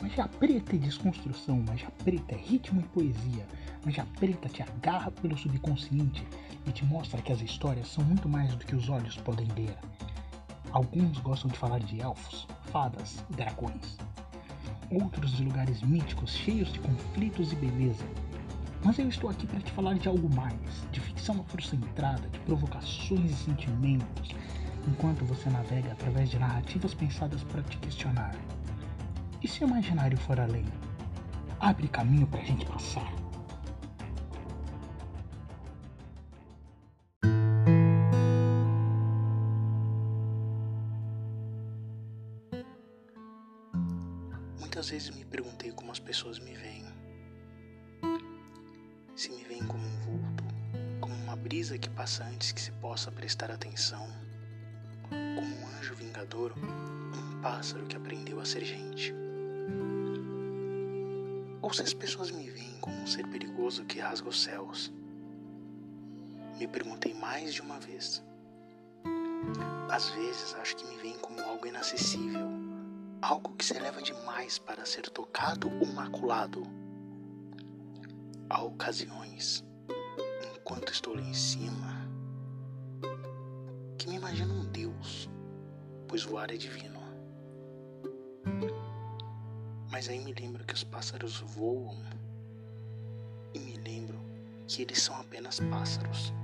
Magia preta é desconstrução, magia preta é ritmo e poesia. Magia preta te agarra pelo subconsciente e te mostra que as histórias são muito mais do que os olhos podem ver. Alguns gostam de falar de elfos, fadas e dragões. Outros de lugares míticos cheios de conflitos e beleza. Mas eu estou aqui para te falar de algo mais, de ficção afrocentrada, de provocações e sentimentos, enquanto você navega através de narrativas pensadas para te questionar. E se o imaginário for além? Abre caminho para a gente passar. Muitas vezes me perguntei como as pessoas me veem. Se me veem como um vulto, como uma brisa que passa antes que se possa prestar atenção, como um anjo vingador, um pássaro que aprendeu a ser gente. Ou se as pessoas me veem como um ser perigoso que rasga os céus. Me perguntei mais de uma vez. Às vezes acho que me veem como algo inacessível, algo que se eleva demais para ser tocado ou maculado. Há ocasiões, enquanto estou lá em cima, que me imagino um Deus, pois voar é divino. Mas aí me lembro que os pássaros voam e me lembro que eles são apenas pássaros.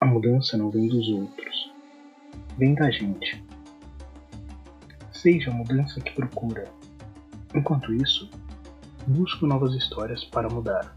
A mudança não vem dos outros, vem da gente. Seja a mudança que procura. Enquanto isso, busco novas histórias para mudar.